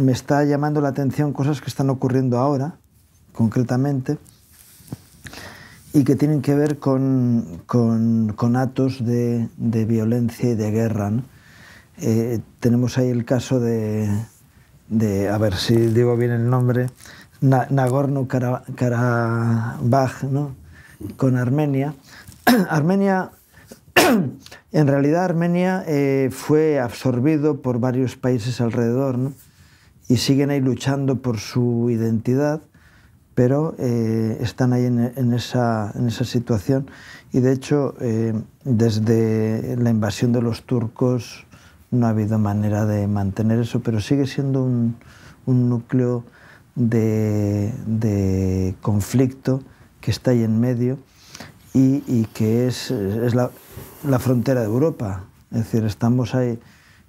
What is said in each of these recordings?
me está llamando la atención cosas que están ocurriendo ahora, concretamente, y que tienen que ver con, con, actos de, de, violencia y de guerra. Eh, tenemos ahí el caso de, de, a ver si digo bien el nombre, Nagorno-Karabaj, ¿no? con Armenia. Armenia, en realidad Armenia eh, fue absorbido por varios países alrededor ¿no? Y siguen ahí luchando por su identidad, pero eh, están ahí en, esa, en, esa, situación y de hecho eh, desde la invasión de los turcos no ha habido manera de mantener eso, pero sigue siendo un, un núcleo de, de, conflicto que está ahí en medio y, y que es, es la, la, frontera de Europa. Es decir, estamos ahí.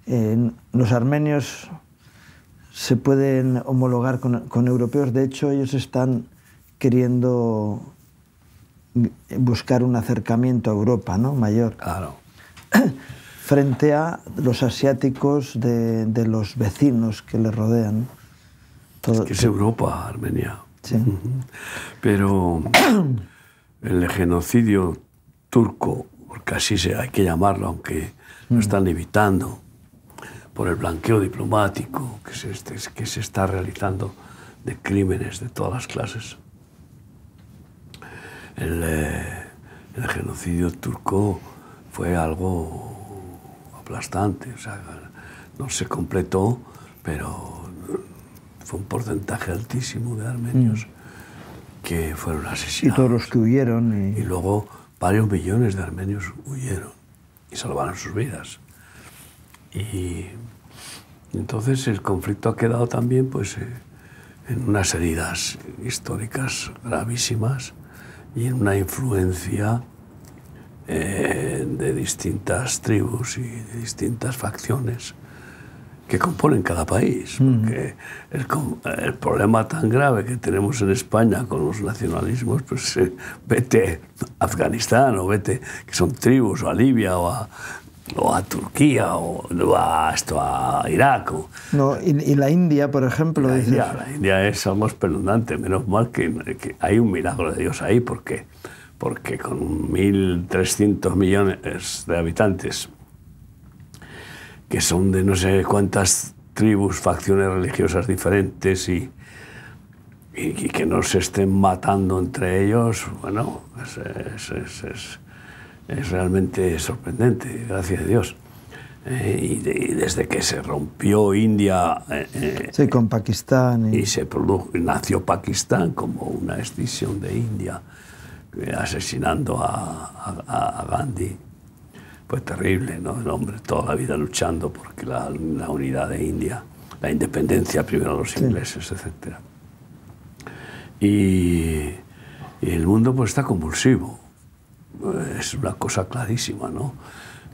Eh, los armenios se pueden homologar con, con, europeos, de hecho ellos están queriendo buscar un acercamiento a Europa ¿no? mayor. Claro. frente a los asiáticos de, de los vecinos que le rodean. Todo, es que es Europa, Armenia. Sí. Pero el genocidio turco, porque así se, hay que llamarlo, aunque mm. lo están evitando, por el blanqueo diplomático que se, que se está realizando de crímenes de todas las clases. El, eh, el genocidio turco fue algo aplastante, o sea, no se completó, pero fue un porcentaje altísimo de armenios mm. que fueron asesinados. Y todos los que huyeron. Y... y... luego varios millones de armenios huyeron y salvaron sus vidas. Y entonces el conflicto ha quedado también pues, eh, en unas heridas históricas gravísimas y en una influencia eh, de distintas tribus y de distintas facciones que componen cada país. Porque el, el, problema tan grave que tenemos en España con los nacionalismos, pues eh, vete a Afganistán o vete, que son tribus, o a Libia o a, o a Turquía o, o a, esto, a Irak. O, no, y, y, la India, por ejemplo. La, India, la India es algo espeluznante. Menos mal que, que hay un milagro de Dios ahí, porque porque con 1.300 millones de habitantes, que son de no sé cuántas tribus, facciones religiosas diferentes y, y, y que no se estén matando entre ellos, bueno, es, es, es, es, realmente sorprendente, gracias a Dios. Eh, y, y, desde que se rompió India eh, sí, con Pakistán y, y se produjo, nació Pakistán como una extinción de India asesinando a, a, a, Gandhi. Fue terrible, ¿no? El hombre toda la vida luchando por la, la unidad de India, la independencia primero de los ingleses, sí. etc. Y, y, el mundo pues está convulsivo. Es una cosa clarísima, ¿no?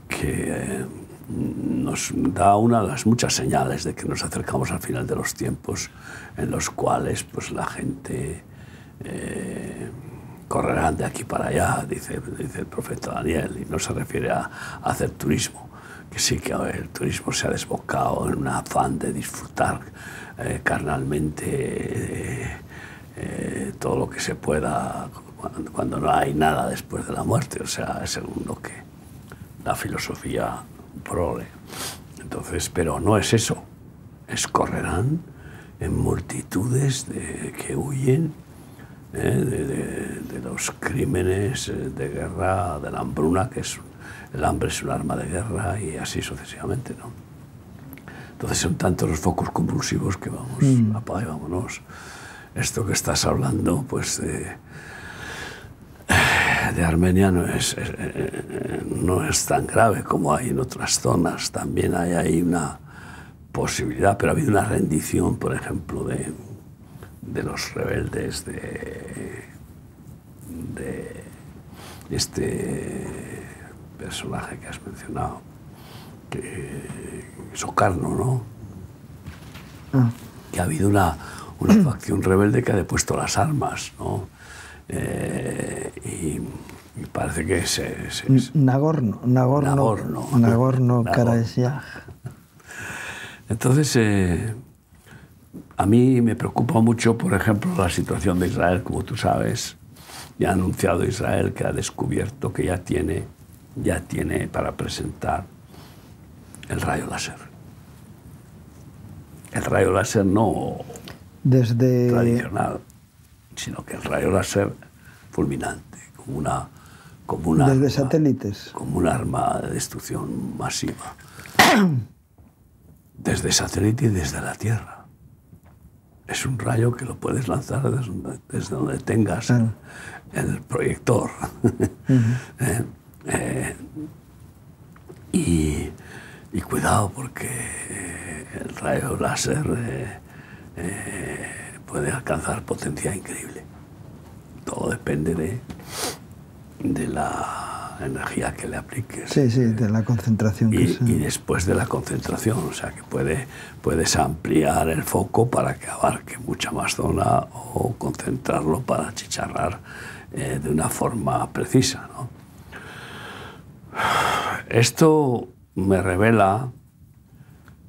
Que eh, nos da una de las muchas señales de que nos acercamos al final de los tiempos en los cuales pues la gente eh, correrán de aquí para allá, dice, dice el profeta Daniel, y no se refiere a, a, hacer turismo, que sí que el turismo se ha desbocado en un afán de disfrutar eh, carnalmente eh, eh, todo lo que se pueda cuando, cuando, no hay nada después de la muerte, o sea, es según lo que la filosofía prole. Entonces, pero no es eso, es correrán en multitudes de, que huyen ¿eh? de, de, de, los crímenes de guerra, de la hambruna, que es el hambre es un arma de guerra y así sucesivamente, ¿no? Entonces son tantos los focos convulsivos que vamos, mm. apaga y vámonos. Esto que estás hablando, pues de, de Armenia no es, es, no es tan grave como hay en otras zonas. También hay ahí una posibilidad, pero ha habido una rendición, por ejemplo, de, de los rebeldes de, de este personaje que has mencionado, que Socarno, ¿no? Ah. Que ha habido una, una facción rebelde que ha depuesto las armas, ¿no? Eh, y, y, parece que es... es, es Nagorno, Nagorno, Nagorno, Nagorno. Entonces, eh, a mí me preocupa mucho, por ejemplo, la situación de Israel, como tú sabes. Ya ha anunciado Israel que ha descubierto que ya tiene, ya tiene para presentar el rayo láser. El rayo láser no Desde... tradicional, sino que el rayo láser fulminante, como una, como una Desde arma- satélites. como un arma de destrucción masiva. Desde satélite y desde la Tierra. Es un rayo que lo puedes lanzar desde, donde- desde donde tengas Claro. el proyector. Eh, eh, y, y cuidado porque el rayo láser eh, puede alcanzar potencia increíble. Todo depende de, de la energía que le apliques. Sí, sí, de la concentración que Y, después de la concentración, o sea que puede, puedes ampliar el foco para que abarque mucha más zona o concentrarlo para chicharrar eh, de una forma precisa. ¿no? Esto me revela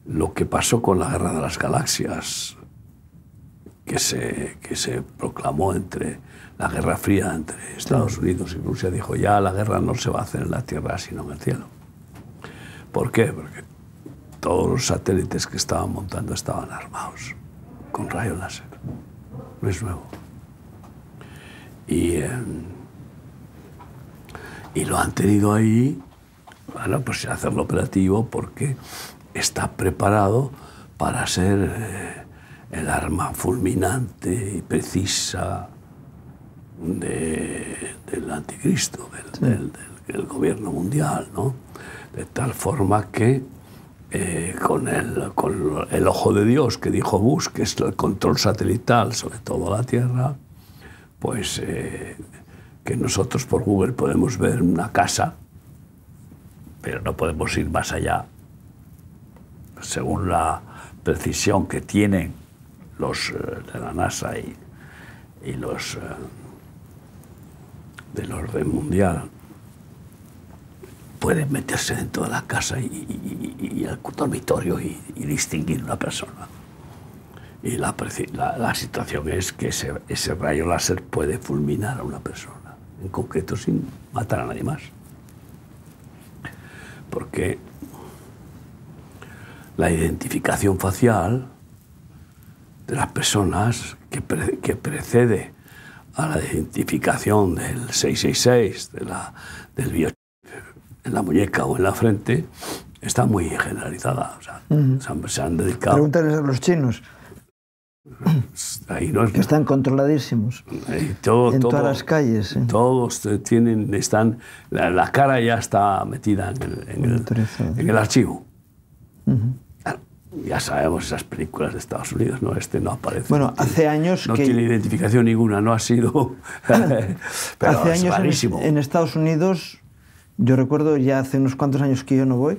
lo que pasó con la Guerra de las Galaxias, que se, que se proclamó entre la Guerra Fría entre Estados Unidos y Rusia. Dijo, ya la guerra no se va a hacer en la Tierra, sino en el cielo. ¿Por qué? Porque todos los satélites que estaban montando estaban armados con rayo láser. No es nuevo. Y, eh, y lo han tenido ahí, bueno, pues sin hacerlo operativo porque está preparado para ser eh, el arma fulminante y precisa de- del anticristo, del, del- del- del gobierno mundial, ¿no? De tal forma que eh, con, el, con el ojo de Dios que dijo Bush, que es el control satelital sobre todo la Tierra, pues eh, que nosotros por Google podemos ver una casa, pero no podemos ir más allá, según la precisión que tienen los eh, de la NASA y, y los eh, del orden mundial pueden meterse dentro de la casa y, y- el dormitorio y, distinguir una persona. Y la- la situación es que ese, ese rayo láser puede fulminar a una persona, en concreto sin matar a nadie más. Porque la identificación facial de las personas que, pre- que precede a la identificación del 666, de la, del biochip en la muñeca o en la frente, está muy generalizada. O sea, se, han, se han dedicado... Pregúntales a los chinos, Ahí no es- que están controladísimos todo- en todo- todas las calles. ¿eh? Todos tienen, están, la, la cara ya está metida en el, en el- Autorizado. en el archivo. Claro, Ya sabemos esas películas de Estados Unidos, ¿no? Este no aparece. Bueno, hace años no que- tiene identificación ninguna, no ha sido. pero hace es años en, rarísimo. en Estados Unidos, yo recuerdo ya hace unos cuantos años que yo no voy,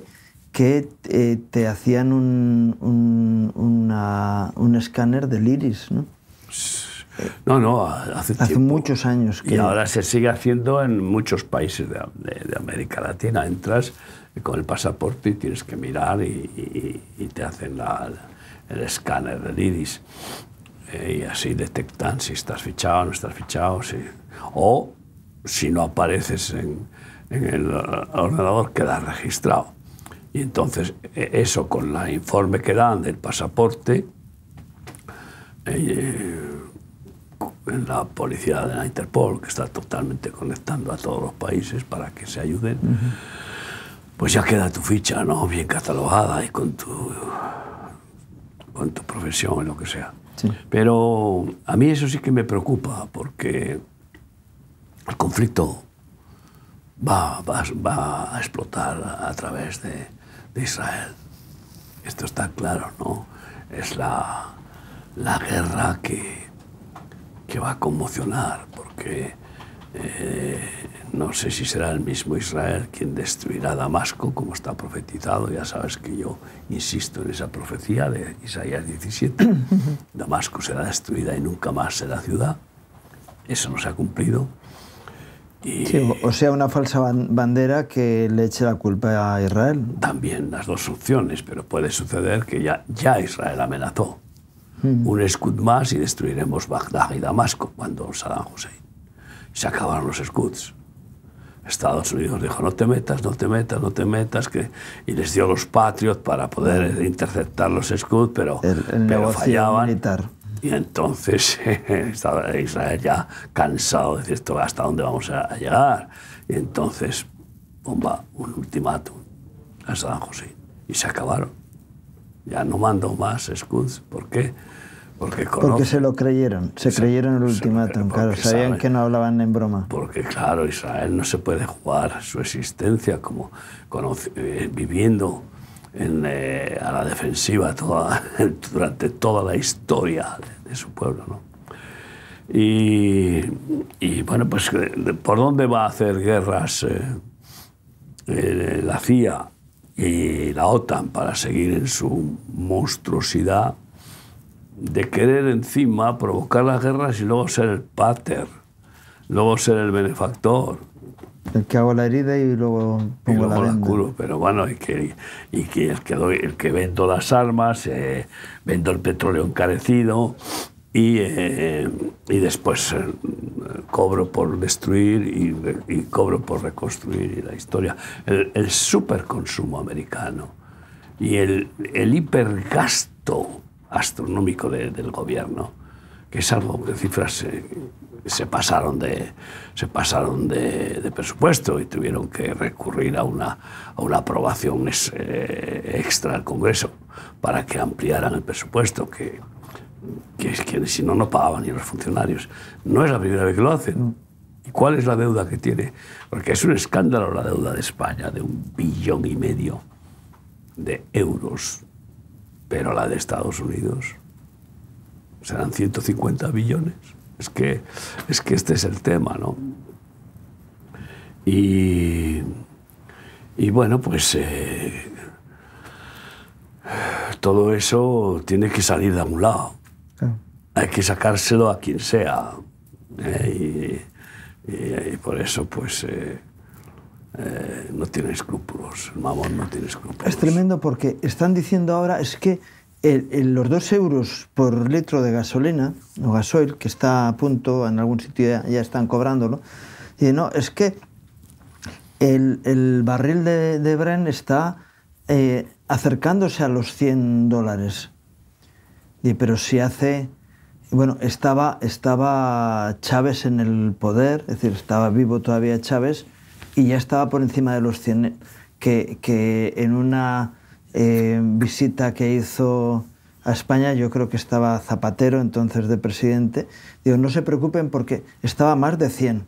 que eh, te hacían un, un, una- un escáner del iris, ¿no? No, no, hace, Hace tiempo. muchos años que... Y ahora se sigue haciendo en muchos países de, de- de América Latina. Entras con el pasaporte y tienes que mirar y, y- te hacen el escáner del iris. Eh, y así detectan si estás fichado no estás fichado. si- o si no apareces en, en el ordenador, quedas registrado. Y entonces e- eso con el informe que dan del pasaporte, eh, en la policía de la Interpol, que está totalmente conectando a todos los países para que se ayuden, pues ya queda tu ficha, ¿no? Bien catalogada y con tu, con tu profesión y lo que sea. Sí. Pero a mí eso sí que me preocupa, porque el conflicto va, va- va a explotar a través de, de Israel. Esto está claro, ¿no? Es la, la guerra que, que va a conmocionar, porque eh, no sé si será el mismo Israel quien destruirá Damasco, como está profetizado. Ya sabes que yo insisto en esa profecía de Isaías 17. Damasco será destruida y nunca más será ciudad. Eso no se ha cumplido. Y Sí, o- sea, una falsa ban- bandera que le eche la culpa a Israel. también las dos opciones, pero puede suceder que ya, ya Israel amenazó un escudo más y destruiremos Bagdad y Damasco cuando Saddam Hussein. Se acabaron los escudos. Estados Unidos dijo, no te metas, no te metas, no te metas, que, y les dio los Patriots para poder interceptar los escudos, pero, El, el pero fallaban. militar. Y entonces estaba Israel ya cansado de decir esto, ¿hasta dónde vamos a, llegar? Y entonces, bomba, un ultimátum a Saddam Hussein. Y se acabaron. Ya no mando más escudos. ¿Por qué? Porque se lo creyeron, se, Se- creyeron el ultimátum, claro, sabían saben- que no hablaban en broma. porque claro, Israel no se puede jugar su existencia como eh, viviendo en, eh, a la defensiva toda, durante toda la historia de, de su pueblo. ¿no? Y, y, bueno, pues eh, ¿por dónde va a hacer guerras eh, la CIA y la OTAN para seguir en su monstruosidad de querer encima provocar las guerras y luego ser el pater, luego ser el benefactor, El que hago la herida y luego y pongo luego la la curo, pero bueno, y que, y que, el, que doy- el que vendo las armas, eh, vendo el petróleo encarecido y, eh, y después eh, cobro por destruir y, y cobro por reconstruir y la historia. El, el superconsumo americano y el, el hipergasto astronómico de- del gobierno, que es algo que cifras eh, se pasaron de se pasaron de, presupuesto y tuvieron que recurrir a una, a una aprobación eh, extra al Congreso para que ampliaran el presupuesto, que, que, que si no, no pagaban ni los funcionarios. No es la primera vez que lo hacen. ¿Y cuál es la deuda que tiene? Porque es un escándalo la deuda de España, de un billón y medio de euros, pero la de Estados Unidos serán 150 billones. Es que, es que este es el tema, ¿no? Y, y bueno, pues eh, todo eso tiene que salir de algún lado. Hay que sacárselo a quien sea. ¿eh? Y, y- y por eso, pues, eh, eh, no tiene escrúpulos. El mamón no tiene escrúpulos. Es tremendo porque están diciendo ahora es que los dos euros por litro de gasolina o gasoil, que está a punto, en algún sitio ya, están cobrándolo, y no, es que el, barril de, de Bren está eh, acercándose a los 100 dólares. Pero si hace... Bueno, estaba, estaba Chávez en el poder, es decir, estaba vivo todavía Chávez y ya estaba por encima de los 100, que, que en una eh, visita que hizo a España, yo creo que estaba Zapatero, entonces de presidente, digo, no se preocupen porque estaba más de 100.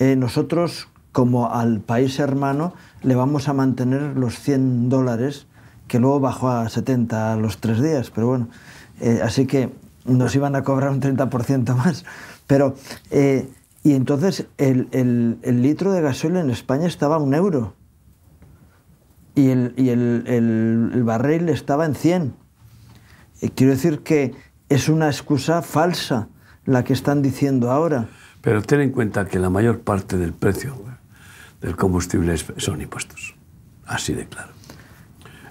Eh, nosotros, como al país hermano, le vamos a mantener los 100 dólares, que luego bajó a 70 a los tres días, pero bueno, eh, así que nos iban a cobrar un 30% más. Pero, eh, y entonces el, el- el litro de gasoil en España estaba a un euro y el, y el- barril estaba en 100. Eh, quiero decir que es una excusa falsa la que están diciendo ahora. Pero ten en cuenta que la mayor parte del precio del combustible son impuestos. Así de claro.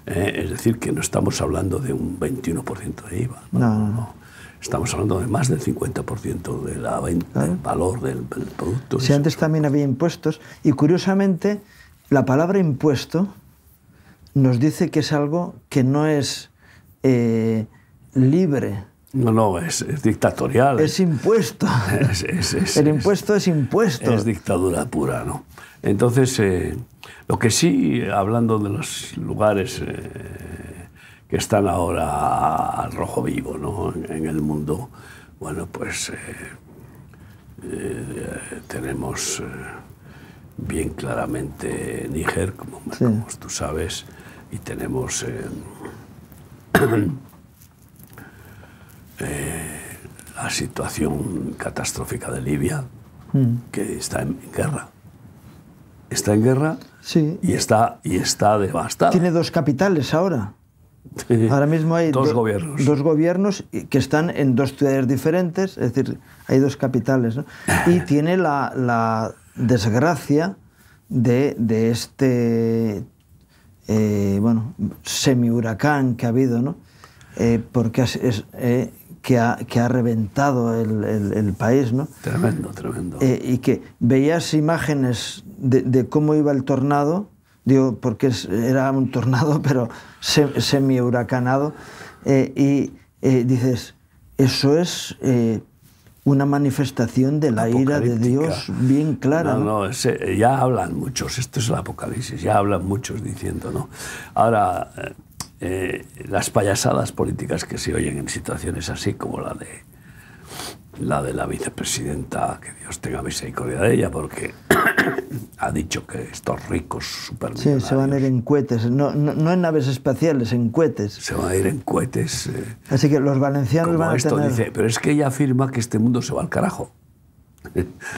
Eh, es decir, que no estamos hablando de un 21% de IVA. No, no, no. Estamos hablando de más del 50% de la venta, del valor del, del producto. Si antes también había impuestos, y curiosamente la palabra impuesto nos dice que es algo que no es eh, libre, No, no, es, es dictatorial. es impuesto. Es- es- es- El es- impuesto es impuesto. Es dictadura pura, ¿no? Entonces, eh, lo que sí, hablando de los lugares eh, que están ahora al rojo vivo, ¿no? En, en el mundo, bueno, pues eh, eh, tenemos eh, bien claramente Níger, como, Sí. como tú sabes, y tenemos eh, la situación catastrófica de Libia, que está en guerra. Está en guerra Sí. y está, y está devastada. Tiene dos capitales ahora. Ahora mismo hay dos do- gobiernos. dos gobiernos que están en dos ciudades diferentes, es decir, hay dos capitales. ¿no? Y tiene la, la desgracia de, de este eh, bueno, semi-huracán que ha habido, ¿no? eh, porque es, es, eh, que, ha, que, ha, reventado el, el, el país, ¿no? Tremendo, tremendo. Eh, y que veías imágenes de, de, cómo iba el tornado, digo, porque era un tornado, pero se, semi-huracanado, y dices, eso es una manifestación de la ira de Dios bien clara. No, no, ese, ya hablan muchos, esto es el Apocalipsis, ya hablan muchos diciendo, ¿no? Ahora, eh, las payasadas políticas que se oyen en situaciones así como la de la de la vicepresidenta, que Dios tenga misericordia de ella, porque ha dicho que estos ricos super Sí, se van a ir en cohetes, no, no, no, en naves espaciales, en cohetes. Se van a ir en cohetes. Eh, Así que los valencianos como van a esto tener... dice, pero es que ella afirma que este mundo se va al carajo.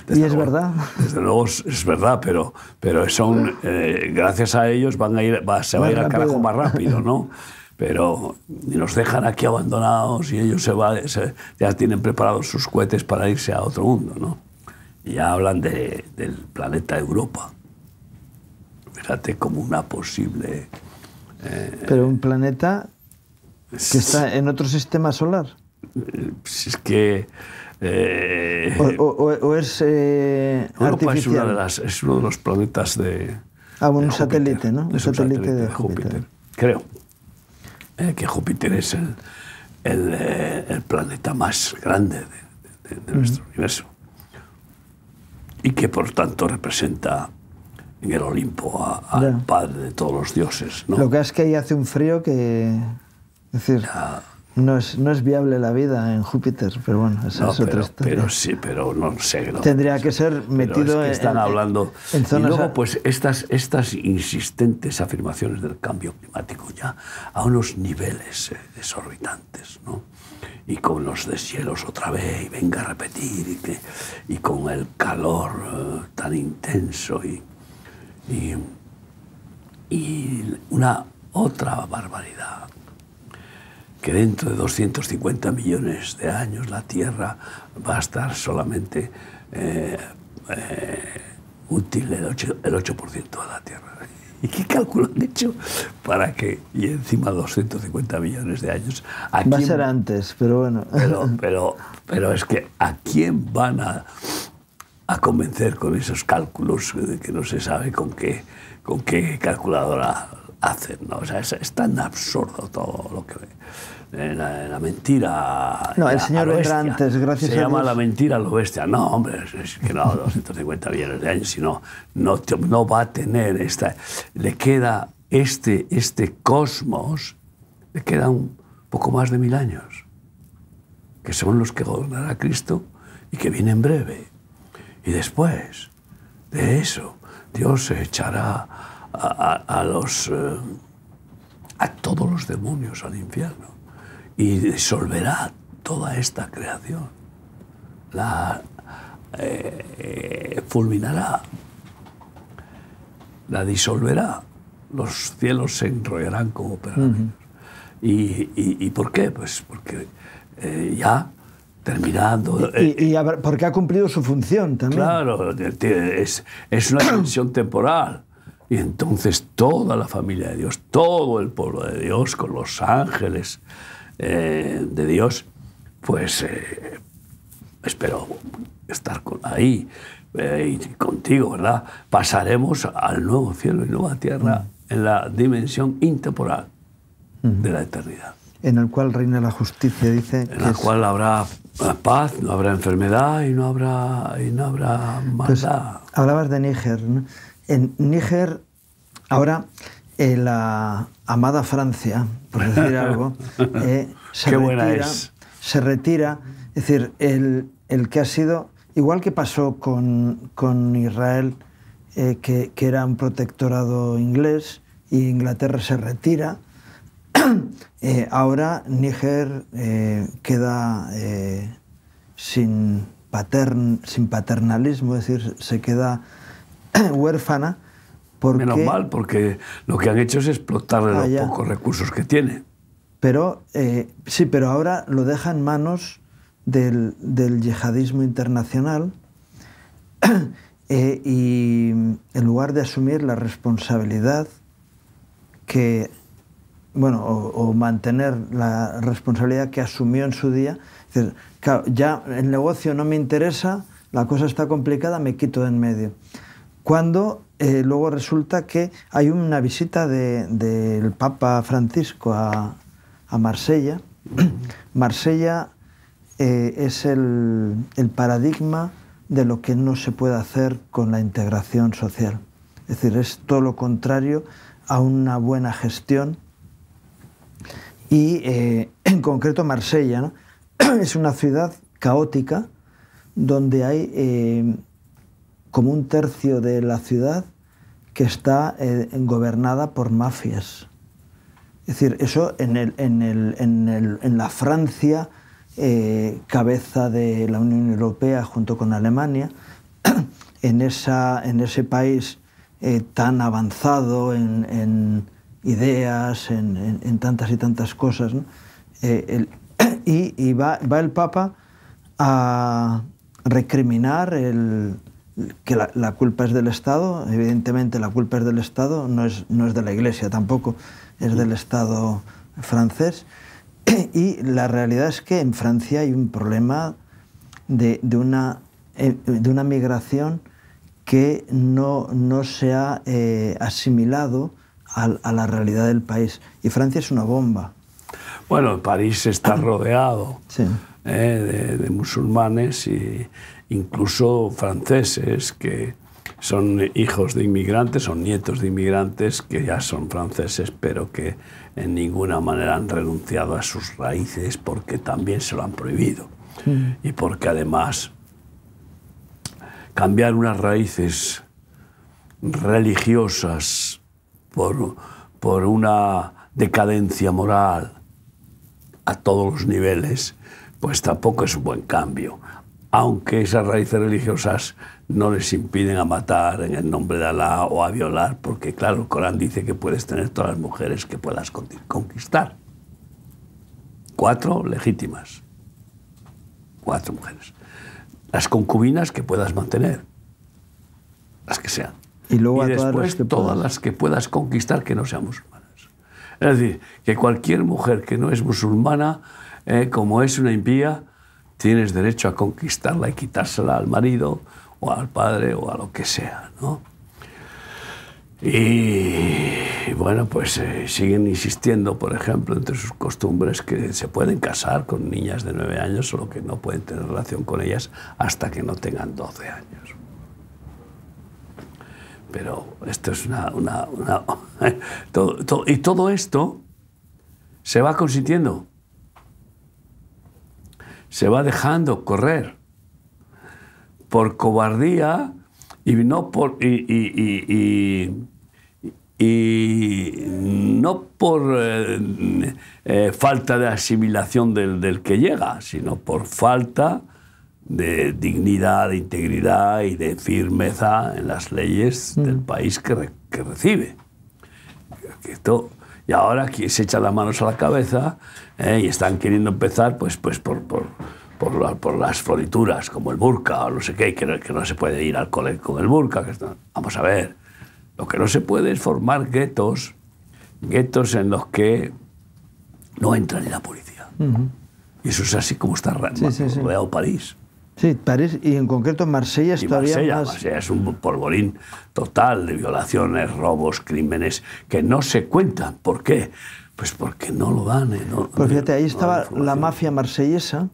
Desde y es luego, verdad. Desde luego es verdad, pero, pero son, eh, gracias a ellos van a ir, va, se va a ir al carajo más rápido, ¿no? pero nos dejan aquí abandonados y ellos se va, se, ya tienen preparados sus cohetes para irse a otro mundo, ¿no? Ya hablan de, del planeta Europa. Fíjate como una posible... Eh, pero un planeta que está en otro sistema solar. Pues es que... Eh, o, o, o, es eh, Europa artificial. Es, una de las, es uno de los planetas de... Ah, un de satélite, ¿no? Un un satélite, satélite de de Júpiter. Júpiter. Creo eh, que Júpiter es el, el, eh, el, planeta más grande de, nuestro universo y que por tanto representa en el Olimpo al padre de todos los dioses. ¿no? Lo que es que ahí hace un frío que... Es decir, Ya, no es, no es viable la vida en Júpiter, pero bueno, esa no, es otra pero, historia. pero sí, pero no sé. no. Tendría que ser metido es que están en, hablando en zonas... y luego pues estas estas insistentes afirmaciones del cambio climático ya a unos niveles eh, desorbitantes no y con los deshielos otra vez y venga a repetir y que y con el calor eh, tan intenso y, y y una otra barbaridad que dentro de 250 millones de años la Tierra va a estar solamente eh, eh, útil el 8%, el 8 de la Tierra. ¿Y qué cálculo han hecho para que, y encima 250 millones de años, ¿a Va a ser antes, pero bueno. pero, pero, pero es que ¿a quién van a, a convencer con esos cálculos que no se sabe con qué, con qué calculadora hacen? ¿no? O sea, es, es tan absurdo todo lo que... eh, La, la mentira... No, el a- señor a lo vendrá bestia. antes, gracias Se a llama Dios. la mentira a lo bestia. No, hombre, es, es que no, 250 millones de años, sino no, te- no va a tener esta... Le queda este, este cosmos, le queda un poco más de mil años que son los que gobernará Cristo y que viene en breve. Y después de eso, Dios se echará a, a- a los, eh, a todos los demonios al infierno y disolverá toda esta creación. La eh, fulminará, la disolverá. Los cielos se enrollarán como pergaminos. ¿Y, y, y por qué? Pues porque eh, ya terminando... Y, y porque ha cumplido su función también. Claro, es, es una dimensión temporal. Y entonces toda la familia de Dios, todo el pueblo de Dios, con los ángeles eh, de Dios, pues eh, espero estar con, ahí eh, y contigo, ¿verdad? Pasaremos al nuevo cielo y nueva tierra en la dimensión intemporal de la eternidad En el cual reina la justicia, dice. en la es- cual habrá paz, no habrá enfermedad y no habrá, y no habrá Pues, maldad. hablabas de Níger. ¿no? En Níger, ahora, eh, la amada Francia, por decir algo, eh, se, Qué buena retira, es. se retira. Es decir, el, el que ha sido, igual que pasó con, con Israel, eh, que, que era un protectorado inglés, y Inglaterra se retira, ahora Níger queda sin, patern, sin paternalismo, es decir, se queda huérfana porque... Menos mal, porque lo que han hecho es explotarle Ah, los ya. pocos recursos que tiene. Pero, eh, sí, pero ahora lo deja en manos del, del yihadismo internacional eh, y en lugar de asumir la responsabilidad que bueno, o, mantener la responsabilidad que asumió en su día. claro, ya el negocio no me interesa, la cosa está complicada, me quito de en medio. Cuando eh, luego resulta que hay una visita del Papa Francisco a, Marsella. Marsella eh, es el, paradigma de lo que no se puede hacer con la integración social. Es decir, es todo lo contrario a una buena gestión y eh, en concreto Marsella es una ciudad caótica donde hay como un tercio de la ciudad que está eh, gobernada por mafias. Es decir, eso en, el, en, el, en, el, en la Francia, cabeza de la Unión Europea junto con Alemania, en, esa, en ese país tan avanzado en ideas, en, tantas y tantas cosas. Eh, y, va, el Papa a recriminar el, que la, culpa es del Estado, evidentemente la culpa es del Estado, no es, no es de la Iglesia tampoco, es del Estado francés. Y la realidad es que en Francia hay un problema de, una, eh, de una migración que no, no se ha eh, asimilado a, la realidad del país. Y Francia es una bomba. Bueno, París está rodeado eh, de, musulmanes e incluso franceses que son hijos de inmigrantes, son nietos de inmigrantes que ya son franceses, pero que en ninguna manera han renunciado a sus raíces porque también se lo han prohibido. Y porque además cambiar unas raíces religiosas por, por una decadencia moral a todos los niveles, pues tampoco es un buen cambio. Aunque esas raíces religiosas no les impiden a matar en el nombre de Alá o a violar, porque claro, el Corán dice que puedes tener todas las mujeres que puedas conquistar. Cuatro legítimas. Cuatro mujeres. Las concubinas que puedas mantener. Las que sean. Y, luego después todas las, que puedas conquistar que no sean musulmanas. Es decir, que cualquier mujer que no es musulmana, eh, como es una impía, tienes derecho a conquistarla y quitársela al marido o al padre o a lo que sea. ¿no? Y, bueno, pues eh, siguen insistiendo, por ejemplo, entre sus costumbres que se pueden casar con niñas de 9 años, solo que no pueden tener relación con ellas hasta que no tengan 12 años. Pero esto es una... y todo esto se va consintiendo. Se va dejando correr por cobardía y no por... y, no por eh, eh, falta de asimilación del, del, que llega, sino por falta de dignidad, de integridad y de firmeza en las leyes mm. del país que, que recibe. Y ahora aquí se echan las manos a la cabeza eh, y están queriendo empezar pues, pues por, por, por, por, las florituras, como el burka o no sé qué, que no, que no se puede ir al cole con el burka. Que vamos a ver, lo que no se puede es formar guetos, guetos en los que no entra ni la policía. Y eso es así como está rodeado París. Sí, París y en concreto Marsella es todavía Marsella, más... Marsella es un polvorín total de violaciones, robos, crímenes que no se cuentan. ¿Por qué? Pues porque no lo dan. Eh, no, pues fíjate, ahí estaba la mafia marsellesa,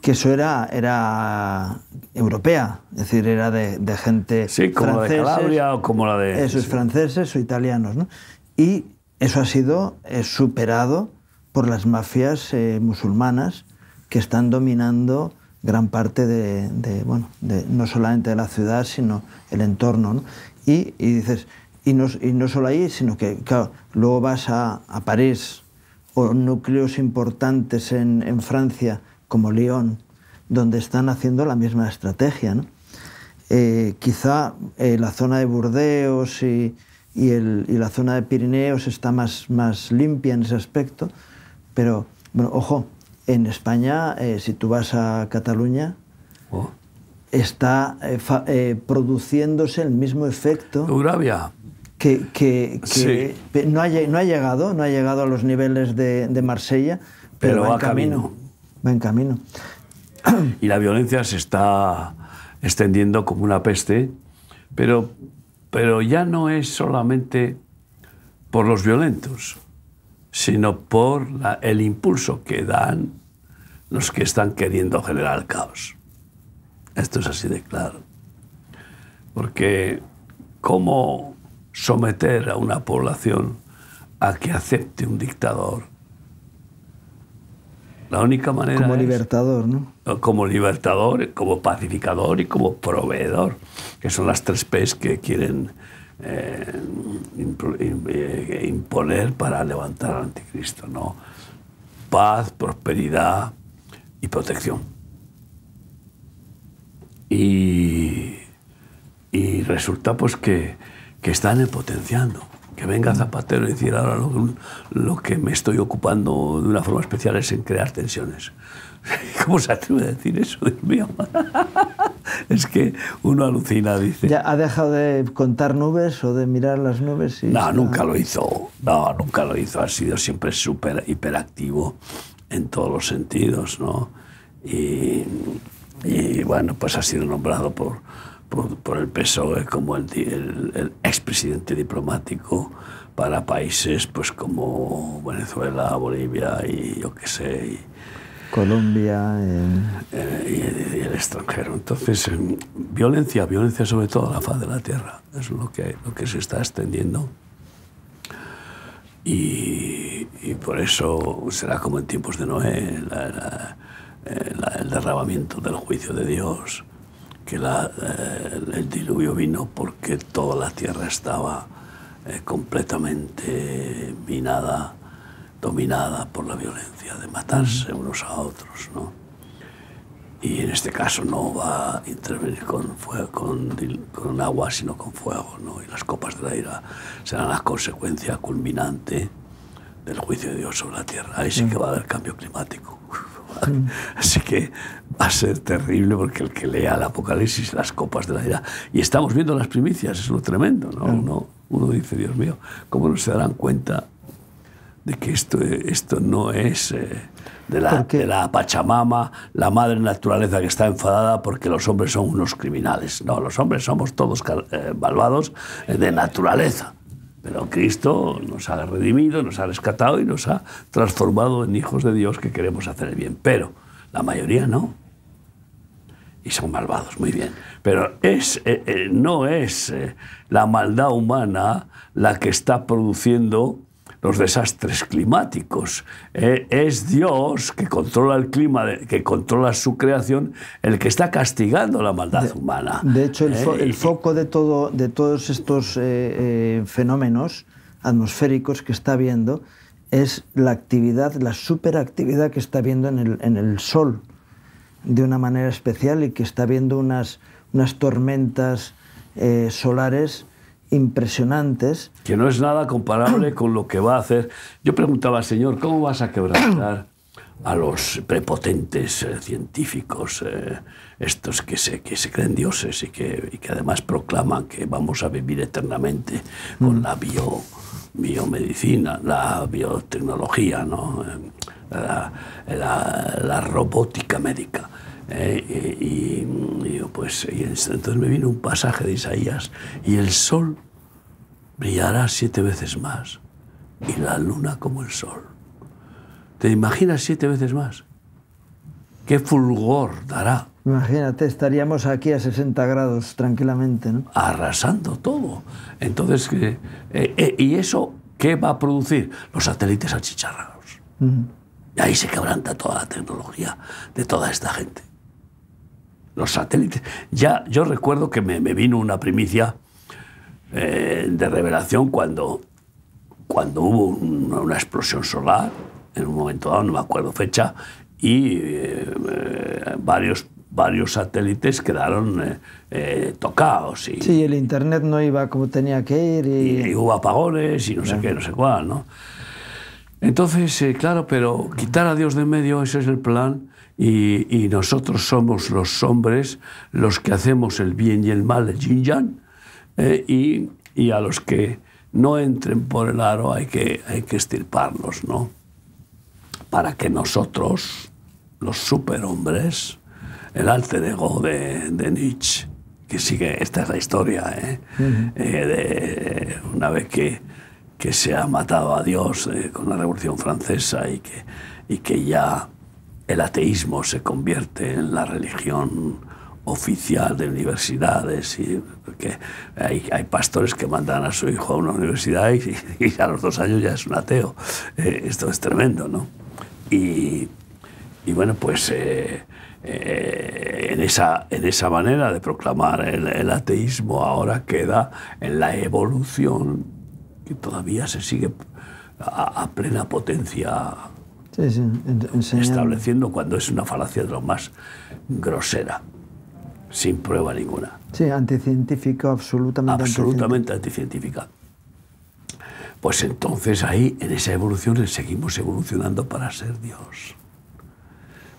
que eso era, era europea, es decir, era de, de gente Sí, como la de Calabria o como la de... Esos franceses o italianos, ¿no? Y eso ha sido eh, superado por las mafias eh, musulmanas que están dominando gran parte de, bueno, de, no solamente de la ciudad, sino el entorno. ¿no? Y, y, dices, y no, y no solo ahí, sino que claro, luego vas a, a París o núcleos importantes en, en, Francia como Lyon, donde están haciendo la misma estrategia. ¿no? Eh, quizá eh, la zona de Burdeos y, y, el, y, la zona de Pirineos está más, más limpia en ese aspecto, pero bueno, ojo, en España, eh, si tú vas a Cataluña, oh. está eh, eh, produciéndose el mismo efecto. Eurabia. que, que, que no, ha, no, ha, llegado, no ha llegado a los niveles de, de Marsella, pero, va, en camino. camino. Va en camino. Y la violencia se está extendiendo como una peste, pero, pero ya no es solamente por los violentos, sino por la, el impulso que dan los que están queriendo generar caos. Esto es así de claro. Porque ¿cómo someter a una población a que acepte un dictador? La única manera Como libertador, ¿no? Como libertador, como pacificador y como proveedor, que son las tres P's que quieren eh, eh, imponer para levantar al anticristo, ¿no? Paz, prosperidad y protección. Y, y resulta pues que, que están potenciando. Que venga Zapatero y decir ahora lo, lo, que me estoy ocupando de una forma especial es en crear tensiones. ¿Cómo se atreve a decir eso, Dios mío? es que uno alucina, dice. ¿Ya ha dejado de contar nubes o de mirar las nubes? Y no, nunca lo hizo. No, nunca lo hizo. Ha sido siempre súper hiperactivo en todos los sentidos, ¿no? Y, y, bueno, pues ha sido nombrado por, por, por el PSOE como el, el, el expresidente diplomático para países pues como Venezuela, Bolivia y yo qué sé. Y, Colombia. Eh, y, el extranjero. Entonces, eh, violencia, violencia sobre todo la faz de la tierra, es lo que, lo que se está extendiendo. Y, por eso será como en tiempos de Noé, la, el derramamiento del juicio de Dios, que la, el diluvio vino porque toda la tierra estaba eh, completamente minada dominada por la violencia de matarse unos a otros, ¿no? Y en este caso no va a intervenir con, fuego, con, con agua, sino con fuego, ¿no? Y las copas de la ira serán la consecuencia culminante del juicio de Dios sobre la tierra. Ahí sí que va a haber cambio climático. Así que va a ser terrible porque el que lea el Apocalipsis, las copas de la ira, y estamos viendo las primicias, es lo tremendo, ¿no? Uno, uno dice, Dios mío, ¿cómo no se darán cuenta de que esto, esto no es eh, de, la, de, la, Pachamama, la madre naturaleza que está enfadada porque los hombres son unos criminales. No, los hombres somos todos eh, malvados eh, de naturaleza. Pero Cristo nos ha redimido, nos ha rescatado y nos ha transformado en hijos de Dios que queremos hacer el bien. Pero la mayoría no. Y son malvados, muy bien. Pero es, no es la maldad humana la que está produciendo los desastres climáticos. Eh, es Dios que controla el clima, que controla su creación, el que está castigando la maldad humana. De hecho, el, eh, foco de, todo, de todos estos eh, fenómenos atmosféricos que está viendo es la actividad, la superactividad que está viendo en el, en el Sol de una manera especial y que está viendo unas, unas tormentas solares impresionantes. Que no es nada comparable con lo que va a hacer. Yo preguntaba, Señor, ¿cómo vas a quebrantar a los prepotentes eh, científicos, eh, estos que se, que se creen dioses y que, y que, además proclaman que vamos a vivir eternamente con mm. la bio, biomedicina, la biotecnología, ¿no? la, la, la robótica médica? Eh, y, y, pues, y entonces me vino un pasaje de Isaías, y el sol brillará siete veces más, y la luna como el sol. ¿Te imaginas siete veces más? ¿Qué fulgor dará? Imagínate, estaríamos aquí a 60 grados tranquilamente, ¿no? Arrasando todo. Entonces, eh, eh, ¿y eso qué va a producir? Los satélites achicharrados. Y ahí se quebranta toda la tecnología de toda esta gente los satélites. Ya yo recuerdo que me, me vino una primicia eh, de revelación cuando, cuando hubo una, una, explosión solar, en un momento dado, no me acuerdo fecha, y eh, varios, varios satélites quedaron eh, eh, tocados. Y, sí, el Internet no iba como tenía que ir. Y, y hubo apagones y no sé qué, no sé cuál, ¿no? Entonces, eh, claro, pero quitar a Dios de medio, ese es el plan, y, y, nosotros somos los hombres los que hacemos el bien y el mal, el yin yang, eh, y, y, a los que no entren por el aro, hay que, hay que estirparlos, ¿no? Para que nosotros, los superhombres, el alter ego de, de Nietzsche, que sigue, esta es la historia, ¿eh? Eh, de una vez que, que se ha matado a Dios eh, con la Revolución Francesa y que, y que ya el ateísmo se convierte en la religión oficial de universidades y que hay, hay, pastores que mandan a su hijo a una universidad y, a los dos años ya es un ateo. esto es tremendo, ¿no? Y, y bueno, pues eh, eh, en, esa, en esa manera de proclamar el, ateísmo ahora queda en la evolución que todavía se sigue a plena potencia sí, sí, estableciendo cuando es una falacia de lo más grosera, sin prueba ninguna. Sí, anticientífica, absolutamente, absolutamente anticientífica. Pues entonces ahí, en esa evolución, seguimos evolucionando para ser Dios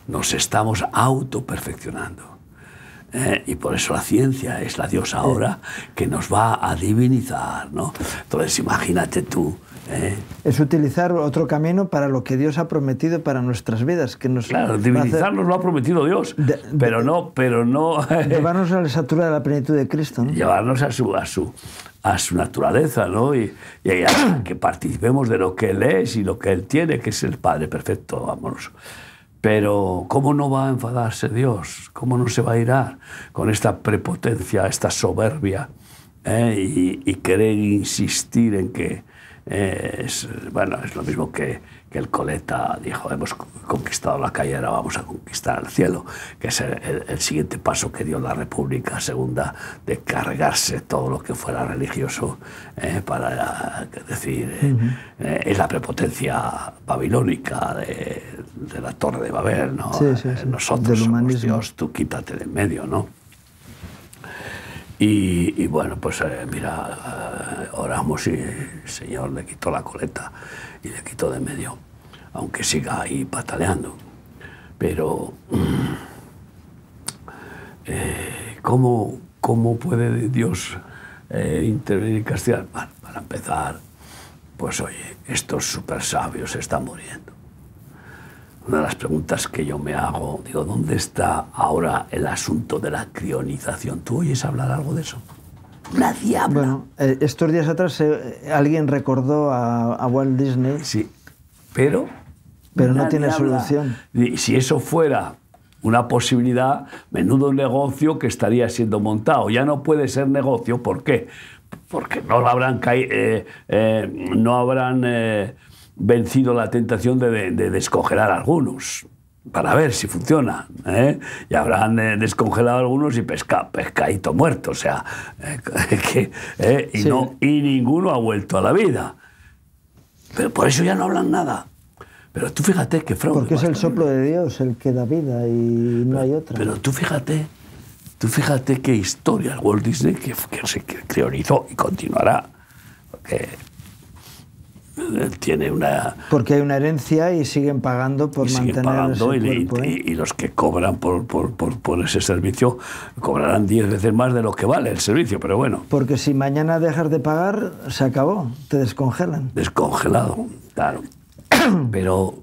nos estamos autoperfeccionando. Eh, y por eso la ciencia es la diosa ahora que nos va a divinizar, ¿no? Entonces imagínate tú. ¿Eh? Es utilizar otro camino para lo que Dios ha prometido para nuestras vidas. Que nos claro, divinizarnos hacer... lo ha prometido Dios, de, pero de, no, pero no... Llevarnos a la estatura de la plenitud de Cristo, ¿no? Llevarnos a su, a su, a su naturaleza, ¿no? Y, y a, que participemos de lo que Él es y lo que Él tiene, que es el Padre perfecto, amoroso. Pero ¿cómo no va a enfadarse Dios? ¿Cómo no se va a irar con esta prepotencia, esta soberbia eh? y, y, querer insistir en que eh, es, bueno, es lo mismo que, que, el Coleta dijo, hemos conquistado la calle, ahora vamos a conquistar el cielo, que es el, siguiente paso que dio la República Segunda de cargarse todo lo que fuera religioso eh, para decir, uh -huh. es la prepotencia babilónica de, de, la Torre de Babel, ¿no? Sí, sí, sí. Nosotros somos Dios, tú quítate de en medio, ¿no? Y, bueno, pues eh, mira, uh, oramos y el Señor le quitó la coleta y le quitó de medio, aunque siga ahí pataleando. Pero, um, eh, ¿cómo, ¿cómo, puede Dios eh, intervenir y castigar? Bueno, para empezar, pues oye, estos super sabios están muriendo una de las preguntas que yo me hago, digo, ¿dónde está ahora el asunto de la crionización? ¿Tú oyes hablar algo de eso? Nadie habla. Bueno, eh, estos días atrás eh, alguien recordó a, a, Walt Disney. Sí, pero... Pero no tiene habla. solución. Y si eso fuera una posibilidad, menudo negocio que estaría siendo montado. Ya no puede ser negocio, ¿por qué? Porque no habrán, eh, eh, no habrán vencido la tentación de, de, de, descongelar algunos para ver si funciona. ¿eh? Y habrán eh, descongelado algunos y pesca, pescadito muerto. O sea, eh, que, eh, y, sí. no, y ninguno ha vuelto a la vida. Pero por eso ya no hablan nada. Pero tú fíjate que fraude. Porque es el soplo de Dios el que da vida y no pero, hay otra. Pero tú fíjate, tú fíjate qué historia el Walt Disney que, que se priorizó y continuará. Porque tiene una... Porque hay una herencia y siguen pagando por y mantener pagando ese y, cuerpo, ¿eh? y, y, los que cobran por, por, por, por, ese servicio cobrarán 10 veces más de lo que vale el servicio, pero bueno. Porque si mañana dejas de pagar, se acabó, te descongelan. Descongelado, claro. pero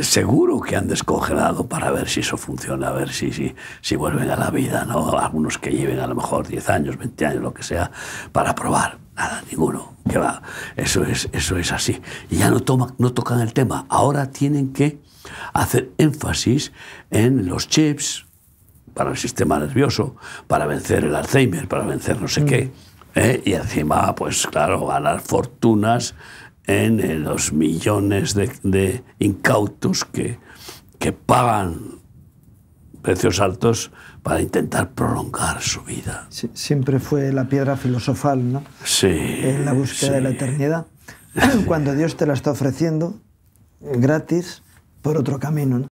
seguro que han descongelado para ver si eso funciona, a ver si, si, si vuelven a la vida, ¿no? Algunos que lleven a lo mejor 10 años, 20 años, lo que sea, para probar. Nada, ninguno. Que va. Eso es, eso es así. Y ya no, toma, no tocan el tema. Ahora tienen que hacer énfasis en los chips para el sistema nervioso, para vencer el Alzheimer, para vencer no sé mm. qué. ¿eh? Y encima, pues claro, ganar fortunas en los millones de, de incautos que, que pagan precios altos para intentar prolongar su vida. Sí, siempre fue la piedra filosofal, ¿no? Sí. En la búsqueda sí. de la eternidad. Cuando Dios te la está ofreciendo gratis por otro camino, ¿no?